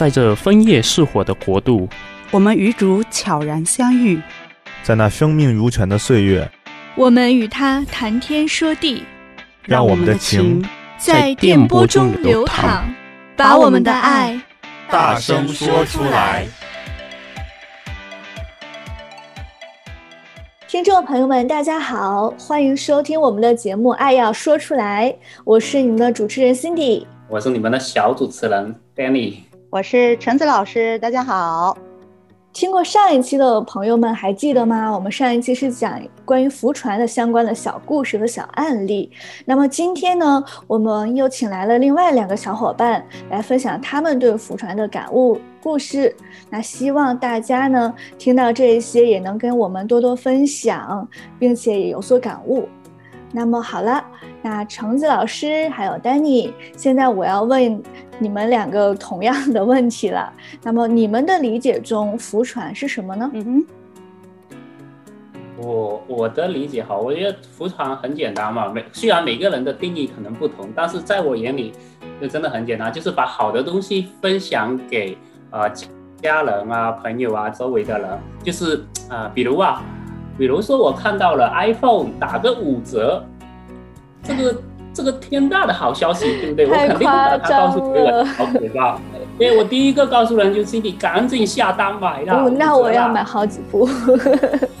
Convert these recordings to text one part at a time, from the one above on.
在这枫叶似火的国度，我们与主悄然相遇，在那生命如泉的岁月，我们与他谈天说地，让我们的情在电波中流淌，把我们的爱大声说出来。听众朋友们，大家好，欢迎收听我们的节目《爱要说出来》，我是你们的主持人 Cindy，我是你们的小主持人 Danny，我是橙子老师，大家好。听过上一期的朋友们还记得吗？我们上一期是讲关于福船的相关的小故事和小案例。那么今天呢，我们又请来了另外两个小伙伴来分享他们对福船的感悟故事。那希望大家呢听到这一些也能跟我们多多分享，并且也有所感悟。那么好了，那橙子老师还有 Danny，现在我要问你们两个同样的问题了。那么你们的理解中，福船是什么呢？嗯哼，我我的理解哈，我觉得福船很简单嘛。每虽然每个人的定义可能不同，但是在我眼里，就真的很简单，就是把好的东西分享给呃家人啊、朋友啊、周围的人，就是啊、呃，比如啊。比如说，我看到了 iPhone 打个五折，这个这个天大的好消息，对不对？我肯定把它告诉别人，好可怕。因为我第一个告诉人就是你赶紧下单买了。哦，那我要买好几部，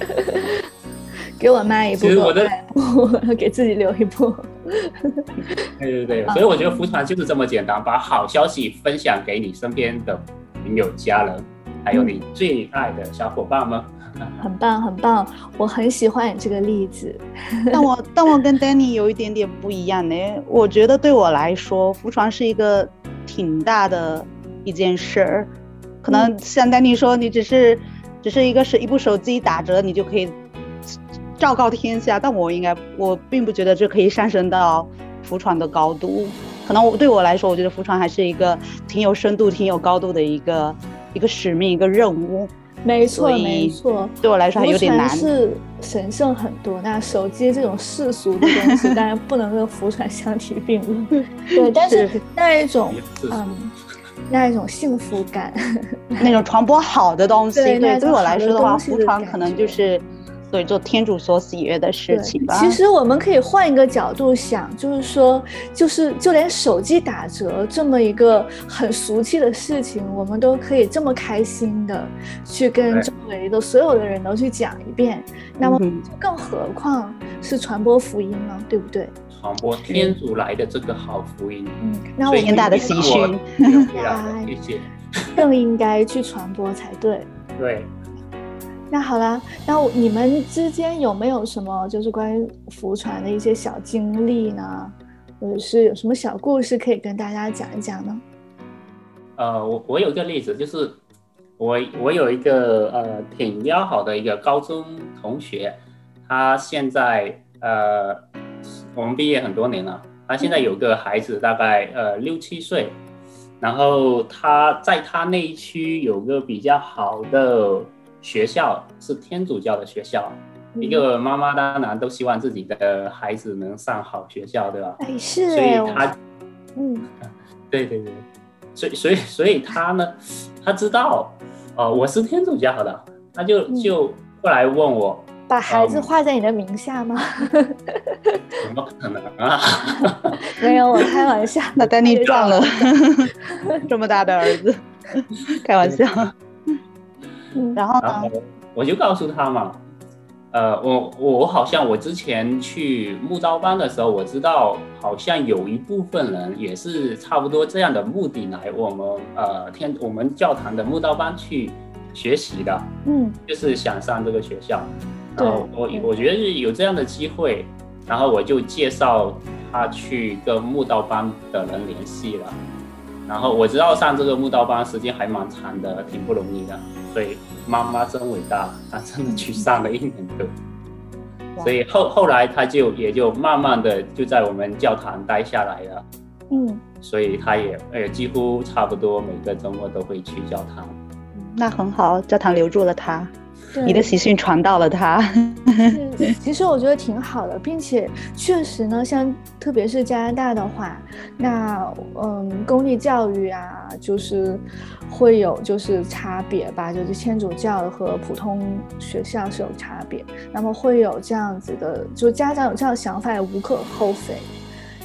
给我妈一部，其实我的我 给自己留一部。对对对，所以我觉得福传就是这么简单，把好消息分享给你身边的朋友、家人，还有你最爱的小伙伴们。很棒，很棒，我很喜欢你这个例子。但我但我跟 Danny 有一点点不一样呢。我觉得对我来说，浮床是一个挺大的一件事儿。可能像 Danny 说，你只是只是一个是一部手机打折，你就可以昭告天下。但我应该，我并不觉得这可以上升到浮床的高度。可能我对我来说，我觉得浮床还是一个挺有深度、挺有高度的一个一个使命、一个任务。没错，没错，对我来说还有点难。是神圣很多，那手机这种世俗的东西，当然不能跟福船相提并论。对，但是那一种，嗯，那一种幸福感，那种传播好的东西，对，对，对我来说的话，浮传可能就是。对，做天主所喜悦的事情吧。其实我们可以换一个角度想，就是说，就是就连手机打折这么一个很俗气的事情，我们都可以这么开心的去跟周围的所有的人都去讲一遍。那么，更何况是传播福音呢？对不对？传播天主来的这个好福音。嗯，那我们天大的喜讯，谢谢。更应该去传播才对。对。那好了，那你们之间有没有什么就是关于福船的一些小经历呢？或者是有什么小故事可以跟大家讲一讲呢？呃，我我有一个例子，就是我我有一个呃挺要好的一个高中同学，他现在呃我们毕业很多年了，他现在有个孩子大概呃六七岁，然后他在他那一区有个比较好的。学校是天主教的学校，嗯、一个妈妈当然都希望自己的孩子能上好学校，对吧？哎，是，所以他，嗯，对对对，所以所以所以他呢，他知道，哦、呃，我是天主教的，他就、嗯、就过来问我，把孩子画在你的名下吗？怎、嗯、么可能啊？没有，我开玩笑。那丹尼撞了 这么大的儿子，开玩笑。然后呢，我就告诉他嘛，呃，我我好像我之前去木道班的时候，我知道好像有一部分人也是差不多这样的目的来我们呃天我们教堂的木道班去学习的，嗯，就是想上这个学校，然后我我觉得有这样的机会，然后我就介绍他去跟木道班的人联系了。然后我知道上这个木刀班时间还蛮长的，挺不容易的。所以妈妈真伟大，她真的去上了一年多。所以后后来她就也就慢慢的就在我们教堂待下来了。嗯，所以她也呃几乎差不多每个周末都会去教堂。那很好，教堂留住了她。你的喜讯传到了他。其实我觉得挺好的，并且确实呢，像特别是加拿大的话，那嗯，公立教育啊，就是会有就是差别吧，就是天主教和普通学校是有差别。那么会有这样子的，就家长有这样的想法也无可厚非。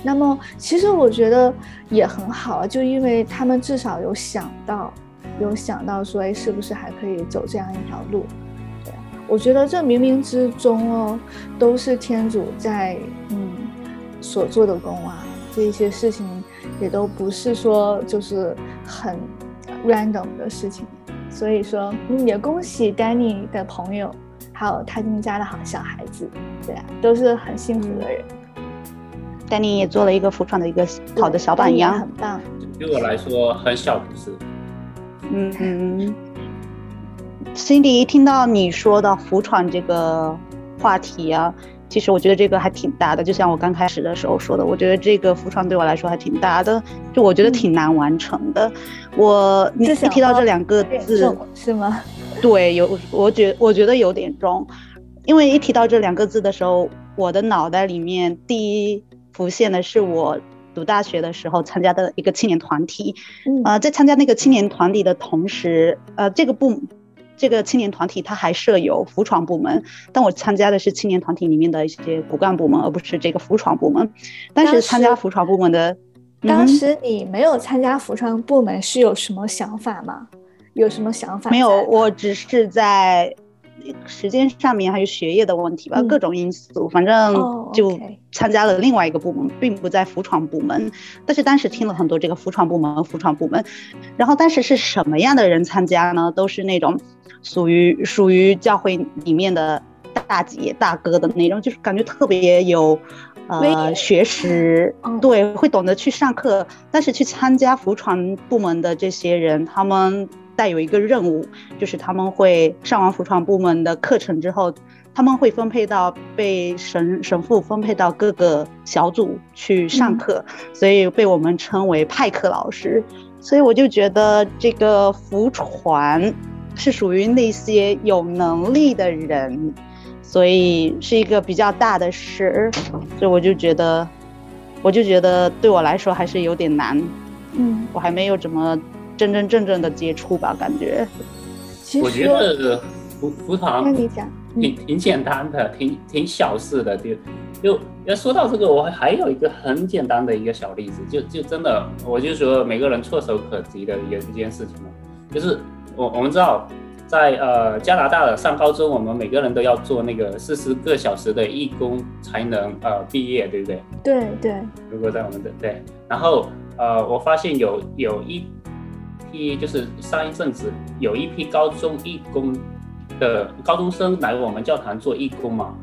那么其实我觉得也很好啊，就因为他们至少有想到，有想到说，哎，是不是还可以走这样一条路？我觉得这冥冥之中哦，都是天主在嗯所做的工啊，这一些事情也都不是说就是很 random 的事情，所以说也恭喜 Danny 的朋友，还有他们家的好小孩子，对啊，都是很幸福的人。Danny 也做了一个福传的一个好的小榜样，很棒。对我来说很小的事。嗯嗯。Cindy，一听到你说到福传这个话题啊，其实我觉得这个还挺大的。就像我刚开始的时候说的，我觉得这个福传对我来说还挺大的，就我觉得挺难完成的。嗯、我你一提到这两个字，是吗？对，有我觉我觉得有点重，因为一提到这两个字的时候，我的脑袋里面第一浮现的是我读大学的时候参加的一个青年团体。嗯、呃，在参加那个青年团体的同时，呃，这个部。这个青年团体它还设有服装部门，但我参加的是青年团体里面的一些骨干部门，而不是这个服装部门。但是参加服装部门的，当时你没有参加服装部门是有什么想法吗？有什么想法？没有，我只是在。时间上面还有学业的问题吧，嗯、各种因素，反正就参加了另外一个部门，并不在服传部门。但是当时听了很多这个服传部门、服传部门，然后当时是什么样的人参加呢？都是那种属于属于教会里面的大姐大哥的那种，就是感觉特别有呃学识，嗯、对，会懂得去上课。但是去参加服传部门的这些人，他们。带有一个任务，就是他们会上完服传部门的课程之后，他们会分配到被神神父分配到各个小组去上课，嗯、所以被我们称为派课老师。所以我就觉得这个福传是属于那些有能力的人，所以是一个比较大的事。所以我就觉得，我就觉得对我来说还是有点难。嗯，我还没有怎么。真真正正的接触吧，感觉。其实我觉得福福传挺挺简单的，挺挺小事的。就就要说到这个，我还有一个很简单的一个小例子，就就真的，我就说每个人唾手可及的一一件事情嘛，就是我我们知道，在呃加拿大的上高中，我们每个人都要做那个四十个小时的义工才能呃毕业，对不对？对对。如果在我们的对，然后呃我发现有有一。一就是上一阵子有一批高中义工的高中生来我们教堂做义工嘛，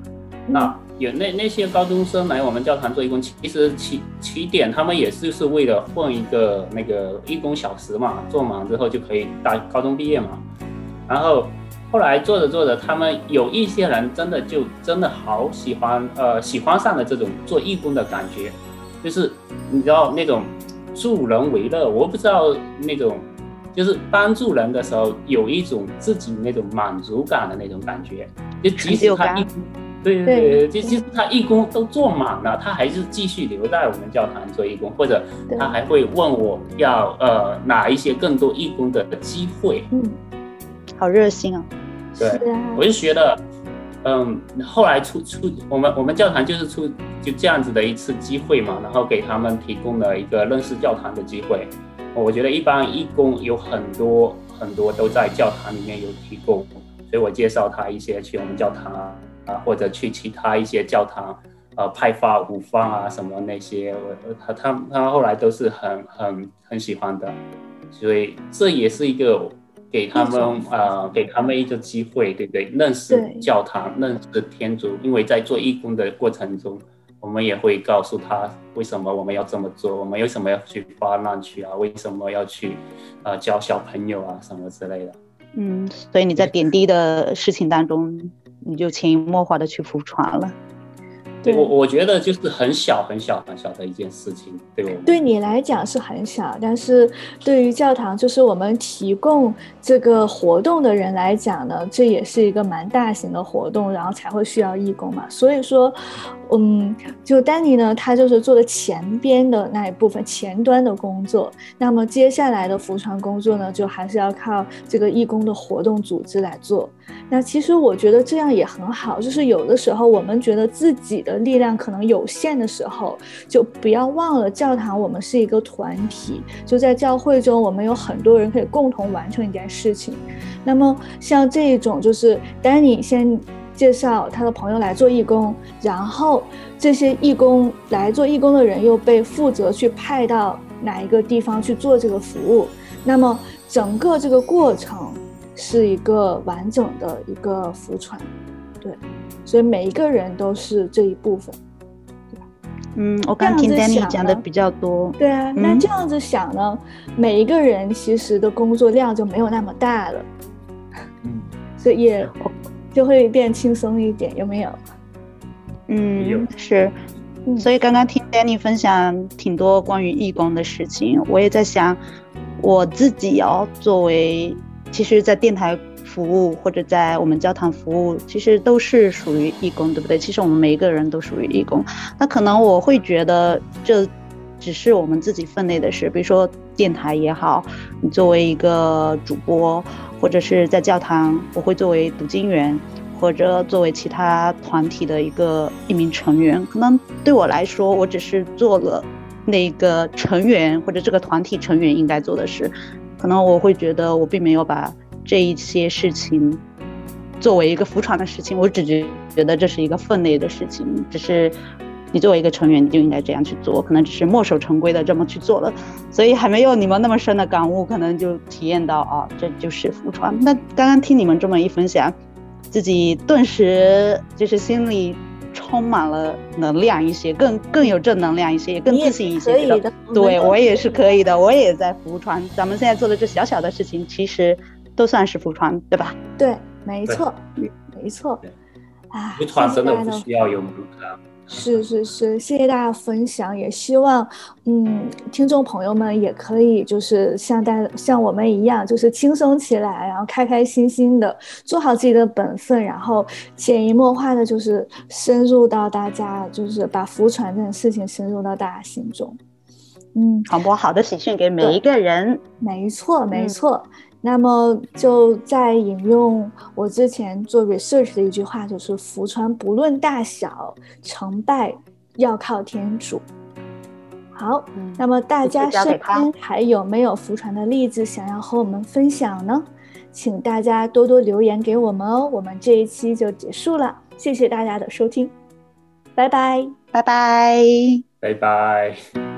那有那那些高中生来我们教堂做义工，其实起起点他们也是是为了混一个那个义工小时嘛，做满之后就可以大高中毕业嘛。然后后来做着做着，他们有一些人真的就真的好喜欢呃喜欢上了这种做义工的感觉，就是你知道那种助人为乐，我不知道那种。就是帮助人的时候，有一种自己那种满足感的那种感觉。就即使他义，对对对，就即使他义工都做满了，他还是继续留在我们教堂做义工，或者他还会问我要呃哪一些更多义工的机会。嗯，好热心啊！对，我就觉得，嗯，后来出出我们我们教堂就是出就这样子的一次机会嘛，然后给他们提供了一个认识教堂的机会。我觉得一般义工有很多很多都在教堂里面有提供，所以我介绍他一些去我们教堂啊，啊或者去其他一些教堂，呃派发午饭啊什么那些，我他他他后来都是很很很喜欢的，所以这也是一个给他们啊、呃、给他们一个机会，对不对？认识教堂，认识天主，因为在做义工的过程中。我们也会告诉他为什么我们要这么做，我们为什么要去发难去啊？为什么要去，呃，教小朋友啊什么之类的。嗯，所以你在点滴的事情当中，你就潜移默化的去福传了。对我我觉得就是很小很小很小的一件事情，对我对你来讲是很小，但是对于教堂，就是我们提供这个活动的人来讲呢，这也是一个蛮大型的活动，然后才会需要义工嘛。所以说，嗯，就丹尼呢，他就是做的前边的那一部分前端的工作，那么接下来的服传工作呢，就还是要靠这个义工的活动组织来做。那其实我觉得这样也很好，就是有的时候我们觉得自己的。力量可能有限的时候，就不要忘了教堂。我们是一个团体，就在教会中，我们有很多人可以共同完成一件事情。那么像这一种，就是丹尼先介绍他的朋友来做义工，然后这些义工来做义工的人又被负责去派到哪一个地方去做这个服务。那么整个这个过程是一个完整的一个福传，对。所以每一个人都是这一部分，对吧？嗯，我刚听 Danny 讲的比较多。对啊，那这样子想呢，嗯、每一个人其实的工作量就没有那么大了。嗯，所以也就会变轻松一点，有没有？嗯，有是。所以刚刚听 Danny 分享挺多关于义工的事情，我也在想，我自己要作为，其实，在电台。服务或者在我们教堂服务，其实都是属于义工，对不对？其实我们每一个人都属于义工。那可能我会觉得这只是我们自己分内的事，比如说电台也好，你作为一个主播，或者是在教堂，我会作为读经员，或者作为其他团体的一个一名成员。可能对我来说，我只是做了那个成员或者这个团体成员应该做的事。可能我会觉得我并没有把。这一些事情，作为一个福船的事情，我只觉觉得这是一个分内的事情，只是你作为一个成员，你就应该这样去做，可能只是墨守成规的这么去做了，所以还没有你们那么深的感悟，可能就体验到啊，这就是福船。那刚刚听你们这么一分享，自己顿时就是心里。充满了能量一些，更更有正能量一些，也更自信一些。可以的，对我也是可以的，我也在浮船。咱们现在做的这小小的事情，其实都算是浮船，对吧？对，没错，没错。啊，福传真的不需要有门槛。是是是，谢谢大家分享，也希望，嗯，听众朋友们也可以就是像大像我们一样，就是轻松起来，然后开开心心的做好自己的本分，然后潜移默化的，就是深入到大家，就是把福传这件事情深入到大家心中，嗯，传播好的喜讯给每一个人，没错没错。嗯那么就在引用我之前做 research 的一句话，就是福船不论大小，成败要靠天主。好，嗯、那么大家身边还有没有福船的例子想要和我们分享呢？请大家多多留言给我们哦。我们这一期就结束了，谢谢大家的收听，拜拜，拜拜，拜拜。